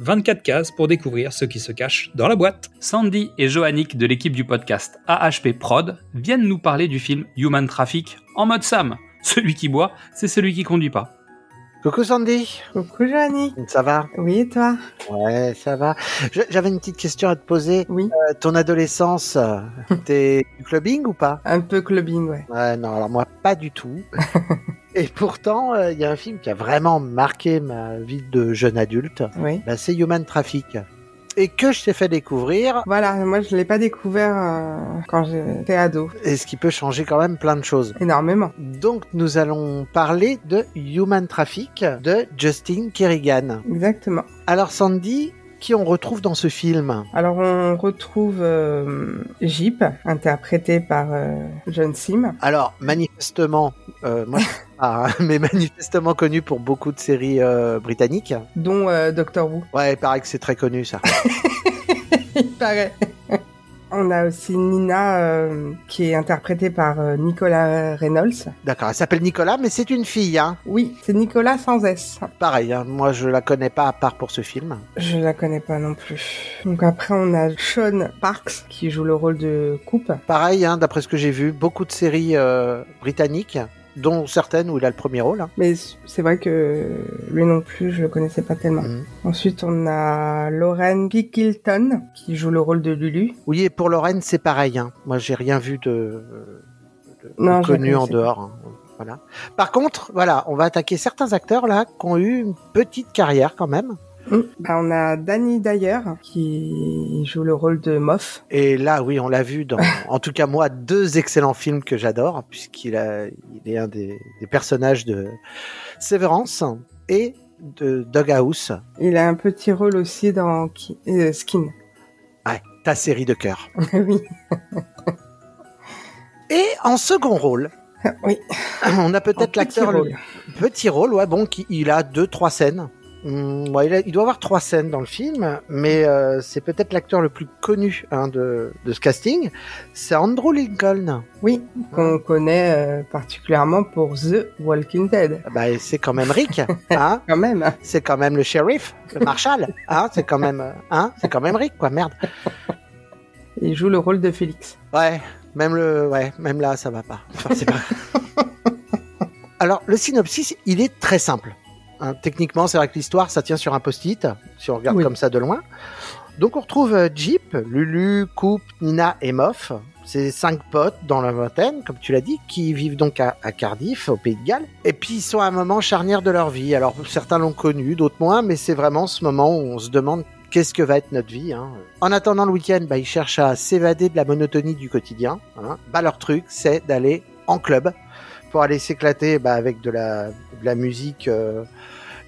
24 cases pour découvrir ce qui se cache dans la boîte. Sandy et Johannick de l'équipe du podcast AHP Prod viennent nous parler du film Human Traffic en mode Sam. Celui qui boit, c'est celui qui conduit pas. Coucou Sandy, Coucou Joanny. ça va? Oui, et toi? Ouais, ça va. J'avais une petite question à te poser. Oui. Euh, ton adolescence, t'es du clubbing ou pas? Un peu clubbing, ouais. Ouais, non, alors moi pas du tout. Et pourtant, euh, il y a un film qui a vraiment marqué ma vie de jeune adulte. Oui. Bah, c'est Human Traffic. Et que je t'ai fait découvrir, Voilà, moi je l'ai pas découvert euh, quand j'étais ado. et ce qui peut changer quand même plein de choses. Énormément. Donc, nous allons parler de Human Traffic de Justin Kerrigan. Exactement. Alors, Sandy, qui on retrouve dans ce film Alors on retrouve euh, Jeep, interprété par euh, John Sim. Alors, manifestement, euh, moi, hein, mais manifestement connu pour beaucoup de séries euh, britanniques. dont euh, Doctor Who. Ouais, il paraît que c'est très connu, ça. Il paraît. On a aussi Nina, euh, qui est interprétée par euh, Nicolas Reynolds. D'accord, elle s'appelle Nicolas, mais c'est une fille, hein. Oui, c'est Nicolas sans S. Pareil, hein, moi, je la connais pas à part pour ce film. Je la connais pas non plus. Donc après on a Sean Parks, qui joue le rôle de Coupe. Pareil, hein, d'après ce que j'ai vu, beaucoup de séries euh, britanniques, dont certaines où il a le premier rôle. hein. Mais c'est vrai que lui non plus, je le connaissais pas tellement. Mhm. Ensuite, on a Lauren Pickleton, qui joue le rôle de Lulu. Oui, et pour Lorraine, c'est pareil. Hein. Moi, j'ai rien vu de, Non, connu en dehors. hein. Voilà. Par contre, voilà, on va attaquer certains acteurs là qui ont eu une petite carrière quand même. Mm. Bah, on a Danny Dyer, qui joue le rôle de Moff. Et là, oui, on l'a vu dans, en tout cas moi, deux excellents films que j'adore, puisqu'il a, il est un des, des personnages de Severance et de Doghouse. Il a un petit rôle aussi dans Ki- euh, Skin. Ouais, ta série de cœur. oui. Et en second rôle, Oui. on a peut-être l'acteur le petit rôle, ouais, bon, qui, il a deux, trois scènes. Ouais, il, a- il doit avoir trois scènes dans le film, mais euh, c'est peut-être l'acteur le plus connu hein, de, de ce casting. C'est Andrew Lincoln. Oui, qu'on connaît euh, particulièrement pour The Walking Dead. Bah, c'est quand même Rick, hein Quand même. c'est quand même le shérif, le marshal, hein, c'est quand même, euh, hein, c'est quand même Rick, quoi, merde. Il joue le rôle de Félix. Ouais, même le, ouais, même là, ça va pas. Enfin, c'est pas. Alors, le synopsis, il est très simple. Hein, techniquement, c'est vrai que l'histoire, ça tient sur un post-it, si on regarde Oui. comme ça de loin. Donc, on retrouve euh, Jeep, Lulu, Coupe, Nina et Moff. C'est cinq potes dans la vingtaine, comme tu l'as dit, qui vivent donc à, à Cardiff, au Pays de Galles. Et puis, ils sont à un moment charnière de leur vie. Alors, certains l'ont connu, d'autres moins, mais c'est vraiment ce moment où on se demande qu'est-ce que va être notre vie. hein. En attendant le week-end, bah, ils cherchent à s'évader de la monotonie du quotidien. hein. Bah, leur truc, c'est d'aller en club pour aller s'éclater bah, avec de la, de la musique euh,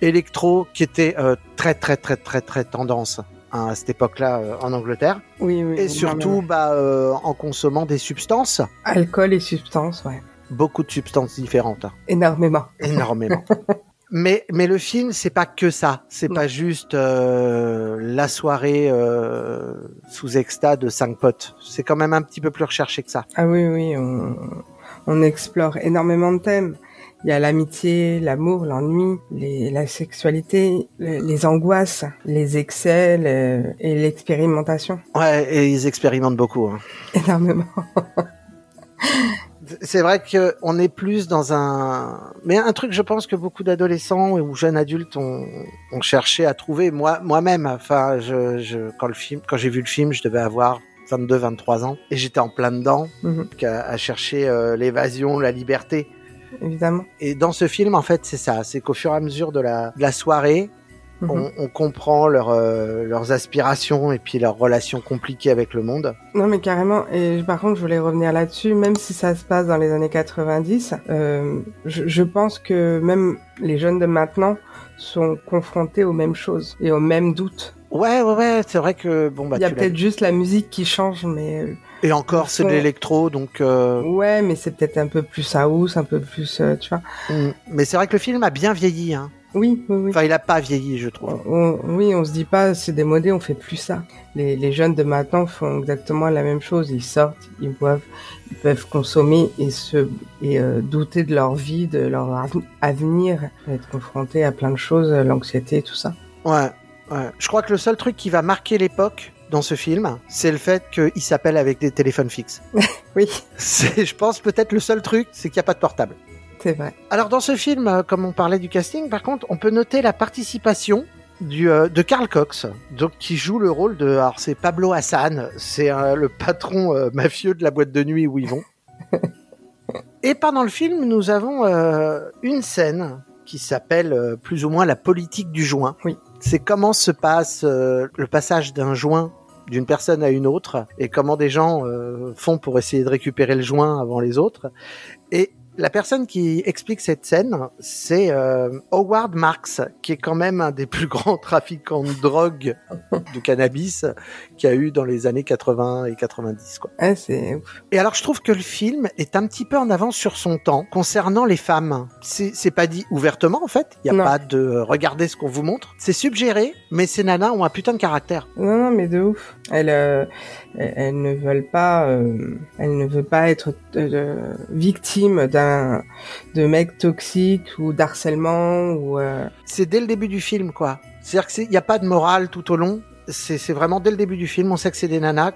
électro qui était euh, très très très très très tendance hein, à cette époque-là euh, en Angleterre. Oui, oui. Et surtout bah, en consommant des substances, Alcool et substances, ouais. beaucoup de substances différentes. hein. Énormément. énormément. mais mais le film c'est pas que ça, c'est pas juste euh, la soirée euh, sous exta de cinq potes. C'est quand même un petit peu plus recherché que ça. Ah oui, oui, on, on explore énormément de thèmes. Il y a l'amitié, l'amour, l'ennui, les- la sexualité, le- les angoisses, les excès le- et l'expérimentation. Ouais, et ils expérimentent beaucoup. hein. Énormément. C'est vrai que on est plus dans un, mais un truc, je pense que beaucoup d'adolescents ou jeunes adultes ont, ont cherché à trouver. Moi, moi-même, enfin, je, je, quand le film, quand j'ai vu le film, je devais avoir 22, 23 ans et j'étais en plein dedans, Mhm. à, à chercher euh, l'évasion, la liberté. Évidemment. Et dans ce film, en fait, c'est ça. C'est qu'au fur et à mesure de la, de la soirée, Mhm. on, on comprend leur, euh, leurs aspirations et puis leurs relations compliquées avec le monde. Non, mais carrément. Et par contre, je voulais revenir là-dessus, même si ça se passe dans les années 90, euh, je, je pense que même les jeunes de maintenant sont confrontés aux mêmes choses et aux mêmes doutes. Ouais, ouais, ouais. C'est vrai que bon, bah, Il y a peut-être juste la musique qui change, mais euh, Et encore, c'est de l'électro, donc. euh, Ouais, mais c'est peut-être un peu plus house, un peu plus, euh, tu vois. mm. Mais c'est vrai que le film a bien vieilli. Hein. Oui, oui, oui. Enfin, il a pas vieilli, je trouve. On- oui, on se dit pas c'est démodé, on fait plus ça. Les, les jeunes de maintenant font exactement la même chose. Ils sortent, ils boivent, ils peuvent consommer et se et euh, douter de leur vie, de leur av- avenir, être confrontés à plein de choses, l'anxiété, tout ça. Ouais, ouais. Je crois que le seul truc qui va marquer l'époque dans ce film, c'est le fait qu'il s'appelle avec des téléphones fixes. Oui, C'est, je pense, peut-être le seul truc, c'est qu'il n'y a pas de portable. c'est vrai. Alors dans ce film, euh, comme on parlait du casting, par contre, on peut noter la participation du, euh, de Carl Cox, donc qui joue le rôle de, alors c'est Pablo Hassan, c'est euh, le patron euh, mafieux de la boîte de nuit où ils vont. Et pendant le film, nous avons une scène qui s'appelle plus ou moins la politique du joint. Oui. C'est comment se passe le passage d'un joint d'une personne à une autre et comment des gens euh, font pour essayer de récupérer le joint avant les autres. Et la personne qui explique cette scène, c'est euh, Howard Marks, qui est quand même un des plus grands trafiquants de drogue de cannabis qu'il y a eu dans les années 80 et 90. Quoi. Ouf. Et alors je trouve que le film est un petit peu en avance sur son temps concernant les femmes. C'est c'est pas dit ouvertement en fait, il y a Non. pas de euh, regardez ce qu'on vous montre. C'est suggéré, mais ces nanas ont un putain de caractère. Non, non, mais de ouf. Elles, euh, elles, ne veulent pas, euh, ne veulent pas être euh, victimes d'un de mecs toxiques ou d'harcèlement ou. euh, C'est dès le début du film quoi. C'est-à-dire qu'il n'y a pas de morale tout au long. C'est vraiment dès le début du film, on sait que c'est des nanas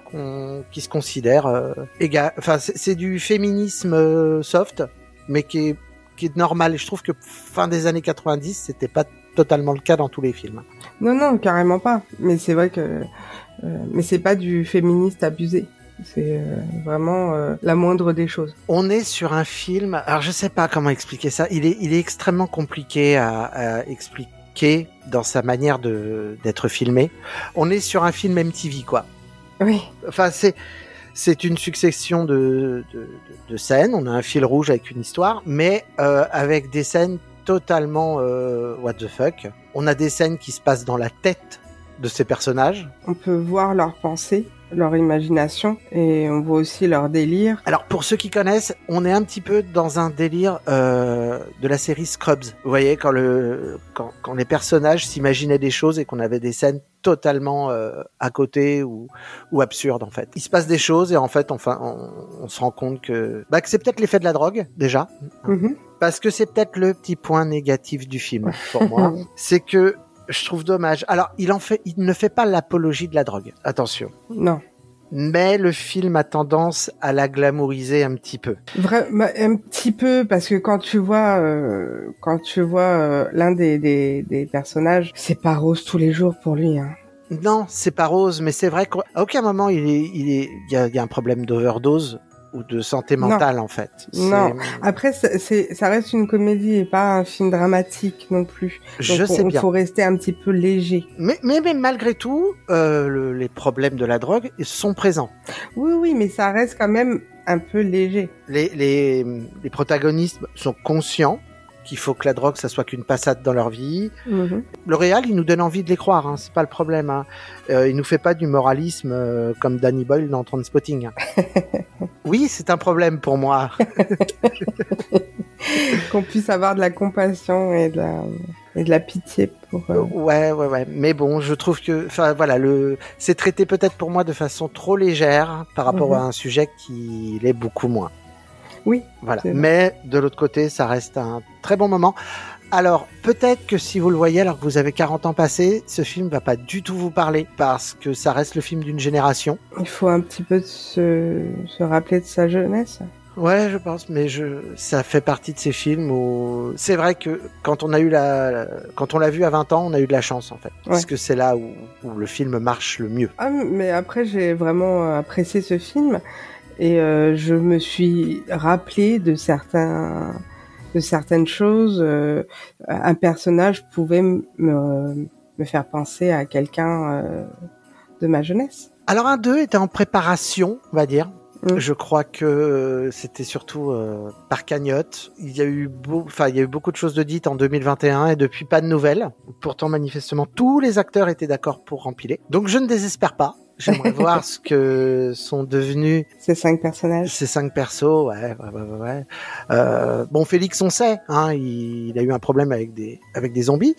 qui se considèrent euh, éga- Enfin, c'est c'est du féminisme euh, soft, mais qui est, qui est normal. Et je trouve que fin des années 90, c'était pas totalement le cas dans tous les films. Non, non, carrément pas. Mais c'est vrai que, euh, mais c'est pas du féministe abusé. C'est euh, vraiment euh, la moindre des choses. On est sur un film. Alors je sais pas comment expliquer ça. Il est, il est extrêmement compliqué à, à expliquer dans sa manière de d'être filmé. On est sur un film MTV quoi. Oui. Enfin c'est c'est une succession de, de, de- de scènes. On a un fil rouge avec une histoire, mais euh, avec des scènes totalement euh, what the fuck. On a des scènes qui se passent dans la tête de ces personnages. On peut voir leurs pensées, leur imagination, et on voit aussi leur délire. Alors pour ceux qui connaissent, on est un petit peu dans un délire euh, de la série Scrubs. Vous voyez quand le quand, quand les personnages s'imaginaient des choses et qu'on avait des scènes totalement euh, à côté ou ou absurdes en fait. Il se passe des choses et en fait enfin on, on se rend compte que bah, que c'est peut-être l'effet de la drogue déjà Mhm. parce que c'est peut-être le petit point négatif du film pour moi, c'est que je trouve dommage. Alors, il en fait, il ne fait pas l'apologie de la drogue. Attention. Non. Mais le film a tendance à la glamouriser un petit peu. Vrai, bah, un petit peu parce que quand tu vois, euh, quand tu vois euh, l'un des, des, des personnages, c'est pas rose tous les jours pour lui. Hein. Non, c'est pas rose, mais c'est vrai qu'à aucun moment il est, il est, il y a, il y a un problème d'overdose ou de santé Non. mentale en fait. Non. Après, c'est, ça reste une comédie et pas un film dramatique non plus. je sais bien. faut rester un petit peu léger. Mais, mais, mais malgré tout, euh, le- les problèmes de la drogue sont présents. Oui, oui, mais ça reste quand même un peu léger. Les, les, les protagonistes sont conscients qu'il faut que la drogue, ça soit qu'une passade dans leur vie. Mhm. Le réal, il nous donne envie de les croire, hein, c'est pas le problème. Hein. Euh, il nous fait pas du moralisme euh, comme Danny Boyle dans Transpotting. hein. oui, c'est un problème pour moi. Qu'on puisse avoir de la compassion et de la, et de la pitié pour. euh, Ouais, ouais, ouais. Mais bon, je trouve que, enfin, voilà, le, c'est traité peut-être pour moi de façon trop légère par rapport Mhm. à un sujet qui l'est beaucoup moins. Oui, Voilà. Mais de l'autre côté, ça reste un très bon moment. Alors, peut-être que si vous le voyez alors que vous avez 40 ans passés, ce film va pas du tout vous parler parce que ça reste le film d'une génération. Il faut un petit peu se, se rappeler de sa jeunesse. Ouais, je pense, mais je, ça fait partie de ces films où c'est vrai que quand on a eu la, quand on l'a vu à 20 ans, on a eu de la chance en fait, parce que c'est là où, où le film marche le mieux. Ah, mais après, j'ai vraiment apprécié ce film et euh, je me suis rappelé de certains, de certaines choses. euh, un personnage pouvait me, me faire penser à quelqu'un euh, de ma jeunesse. Alors un 2 était en préparation, on va dire. Mm. Je crois que c'était surtout euh, par cagnotte. Il y a eu enfin il y a eu beaucoup de choses de dites en 2021 et depuis pas de nouvelles. Pourtant manifestement tous les acteurs étaient d'accord pour rempiler. Donc je ne désespère pas. J'aimerais voir ce que sont devenus Ces cinq personnages. ces cinq persos. Ouais, ouais, ouais, ouais. Euh, bon, Félix, on sait, hein, il, il a eu un problème avec des avec des zombies.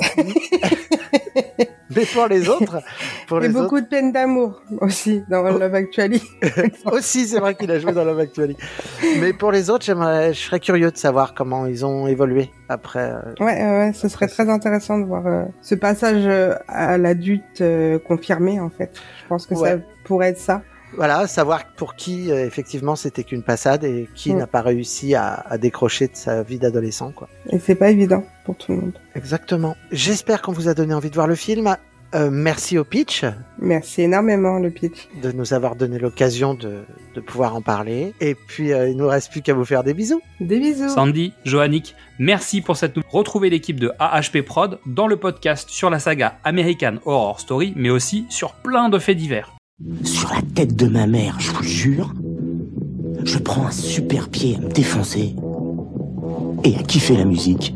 Mais pour les autres, pour Et les beaucoup de peine d'amour aussi dans Oh. Love Actually. aussi, c'est vrai qu'il a joué dans Love Actually. Mais pour les autres, j'aimerais, je serais curieux de savoir comment ils ont évolué après. euh, Ouais, ouais, ce serait très intéressant de voir euh, ce passage euh, à l'adulte euh, confirmé en fait. Je pense que ça pourrait être ça. Voilà, savoir pour qui euh, effectivement c'était qu'une passade et qui Mm. n'a pas réussi à, à décrocher de sa vie d'adolescent, quoi. Et c'est pas évident pour tout le monde. Exactement. J'espère qu'on vous a donné envie de voir le film. Euh, merci au pitch Merci énormément le pitch. de nous avoir donné l'occasion de, de pouvoir en parler. Et puis, euh, il nous reste plus qu'à vous faire des bisous. Des bisous. Sandy, Joannick, merci pour cette nouvelle. Retrouvez l'équipe de AHP Prod dans le podcast sur la saga American Horror Story, mais aussi sur plein de faits divers. Sur la tête de ma mère, je vous jure, je prends un super pied à me défoncer et à kiffer la musique.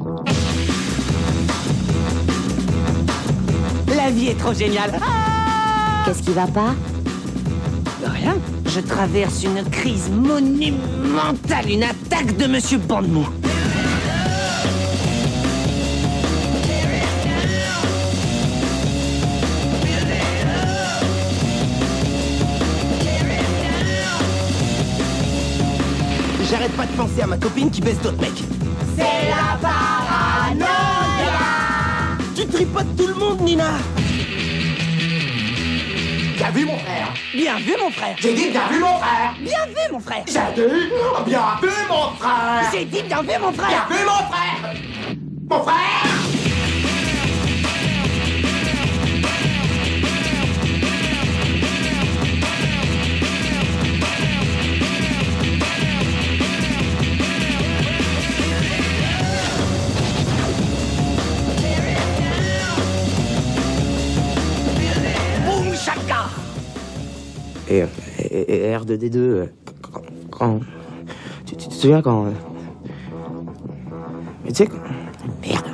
La vie est trop géniale. Qu'est-ce qui va pas? Rien. Je traverse une crise monumentale, une attaque de Monsieur Bandemou. J'arrête pas de penser à ma copine qui baisse d'autres mecs. C'est la paranoïa. Tu tripotes tout le monde, Nina. Bien vu, mon frère. Bien vu, mon frère. J'ai dit bien vu, mon frère. Bien vu, mon frère. J'ai dit bien vu, mon frère. J'ai dit bien vu, mon frère. Bien vu, mon frère. Mon frère et- et R2D2, euh, quand... quand- tu, tu te souviens quand... euh, mais tu sais... quand- Merde.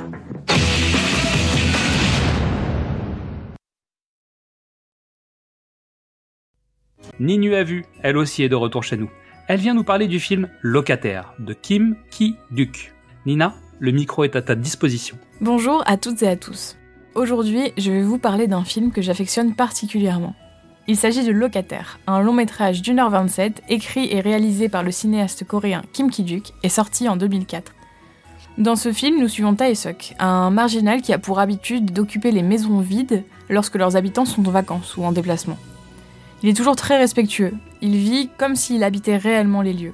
Ninu a vu, elle aussi est de retour chez nous. Elle vient nous parler du film Locataire de Kim Ki-duk. Nina, le micro est à ta disposition. Bonjour à toutes et à tous. Aujourd'hui, je vais vous parler d'un film que j'affectionne particulièrement. Il s'agit de Locataire, un long métrage d'une heure 27, écrit et réalisé par le cinéaste coréen Kim Ki-duk et sorti en 2004. Dans ce film, nous suivons Tae-suk, un marginal qui a pour habitude d'occuper les maisons vides lorsque leurs habitants sont en vacances ou en déplacement. Il est toujours très respectueux, il vit comme s'il habitait réellement les lieux.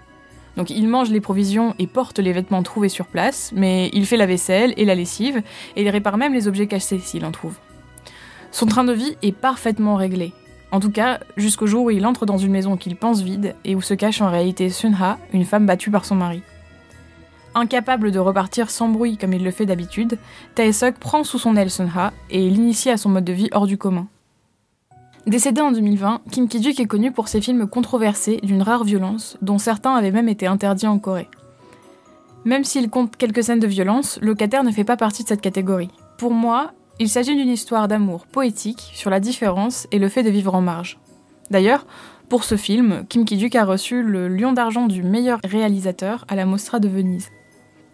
Donc il mange les provisions et porte les vêtements trouvés sur place, mais il fait la vaisselle et la lessive, et il répare même les objets cassés s'il en trouve. Son train de vie est parfaitement réglé. En tout cas, jusqu'au jour où il entre dans une maison qu'il pense vide et où se cache en réalité Sunha, une femme battue par son mari. Incapable de repartir sans bruit comme il le fait d'habitude, Taesuk prend sous son aile Sunha et l'initie à son mode de vie hors du commun. Décédé en 2020, Kim Ki-duk est connu pour ses films controversés d'une rare violence, dont certains avaient même été interdits en Corée. Même s'il compte quelques scènes de violence, Locataire ne fait pas partie de cette catégorie. Pour moi, il s'agit d'une histoire d'amour poétique sur la différence et le fait de vivre en marge. D'ailleurs, pour ce film, Kim Ki-duk a reçu le Lion d'argent du meilleur réalisateur à la Mostra de Venise.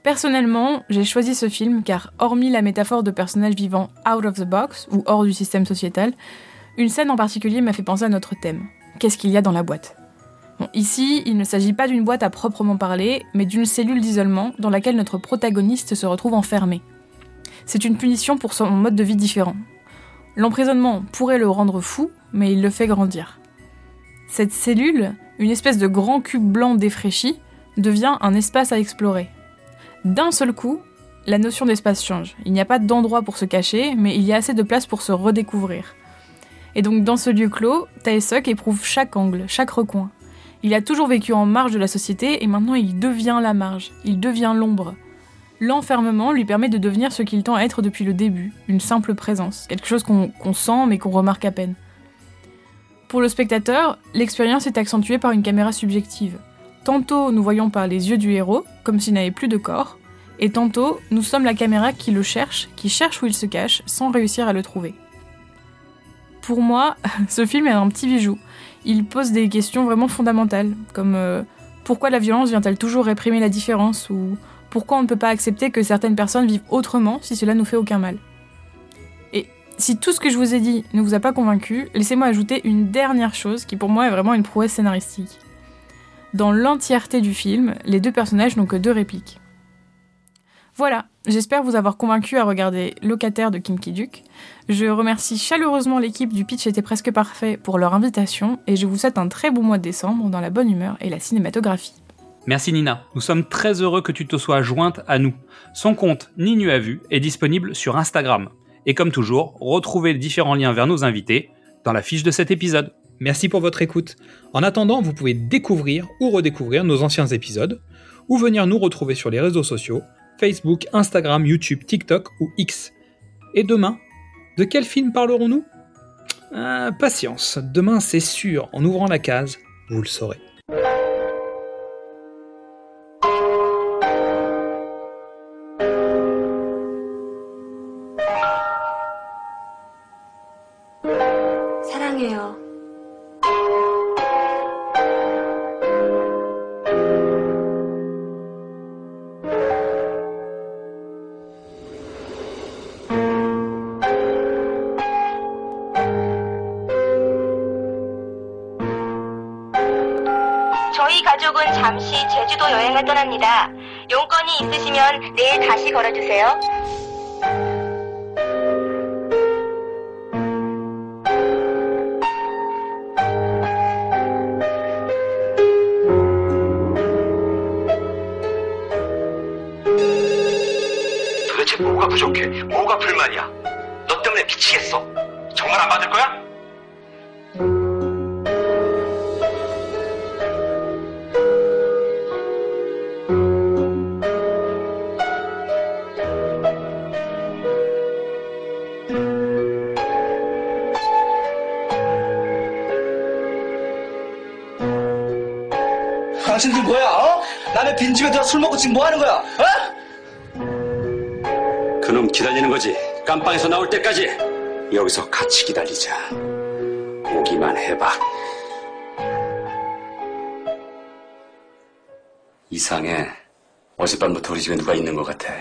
Personnellement, j'ai choisi ce film car, hormis la métaphore de personnages vivant out of the box ou hors du système sociétal, une scène en particulier m'a fait penser à notre thème. Qu'est-ce qu'il y a dans la boîte? Ici, il ne s'agit pas d'une boîte à proprement parler, mais d'une cellule d'isolement dans laquelle notre protagoniste se retrouve enfermé. C'est une punition pour son mode de vie différent. L'emprisonnement pourrait le rendre fou, mais il le fait grandir. Cette cellule, une espèce de grand cube blanc défraîchi, devient un espace à explorer. D'un seul coup, la notion d'espace change. Il n'y a pas d'endroit pour se cacher, mais il y a assez de place pour se redécouvrir. Et donc dans ce lieu clos, Taesuk éprouve chaque angle, chaque recoin. Il a toujours vécu en marge de la société et maintenant il devient la marge, il devient l'ombre. L'enfermement lui permet de devenir ce qu'il tend à être depuis le début, une simple présence, quelque chose qu'on sent mais qu'on remarque à peine. Pour le spectateur, l'expérience est accentuée par une caméra subjective. Tantôt nous voyons par les yeux du héros, comme s'il n'avait plus de corps, et tantôt nous sommes la caméra qui le cherche, qui cherche où il se cache, sans réussir à le trouver. Pour moi, ce film est un petit bijou. Il pose des questions vraiment fondamentales, comme euh, pourquoi la violence vient-elle toujours réprimer la différence ou pourquoi on ne peut pas accepter que certaines personnes vivent autrement si cela nous fait aucun mal. Et si tout ce que je vous ai dit ne vous a pas convaincu, laissez-moi ajouter une dernière chose qui pour moi est vraiment une prouesse scénaristique. Dans l'entièreté du film, les deux personnages n'ont que deux répliques. Voilà, j'espère vous avoir convaincu à regarder Locataire de Kim Ki-duk. Je remercie chaleureusement l'équipe du Pitch était presque parfait pour leur invitation et je vous souhaite un très bon mois de décembre dans la bonne humeur et la cinématographie. Merci Nina, nous sommes très heureux que tu te sois jointe à nous. Son compte Ninu a vu est disponible sur Instagram. Et comme toujours, retrouvez différents liens vers nos invités dans la fiche de cet épisode. Merci pour votre écoute. En attendant, vous pouvez découvrir ou redécouvrir nos anciens épisodes, ou venir nous retrouver sur les réseaux sociaux, Facebook, Instagram, YouTube, TikTok ou X. Et demain, de quel film parlerons-nous? Ah, Patience, demain c'est sûr, en ouvrant la case, vous le saurez. 가족은 잠시 제주도 여행을 떠납니다. 용건이 있으시면 내일 다시 걸어주세요. 도대체 뭐가 부족해? 뭐가 불만이야? 너 때문에 미치겠어. 정말 안 받을 거야? 집에 들어 술 먹고 지금 뭐 하는 거야? 어? 그놈 기다리는 거지. 깜빵에서 나올 때까지 여기서 같이 기다리자. 오기만 해봐. 이상해. 어젯밤부터 우리 집에 누가 있는 것 같아.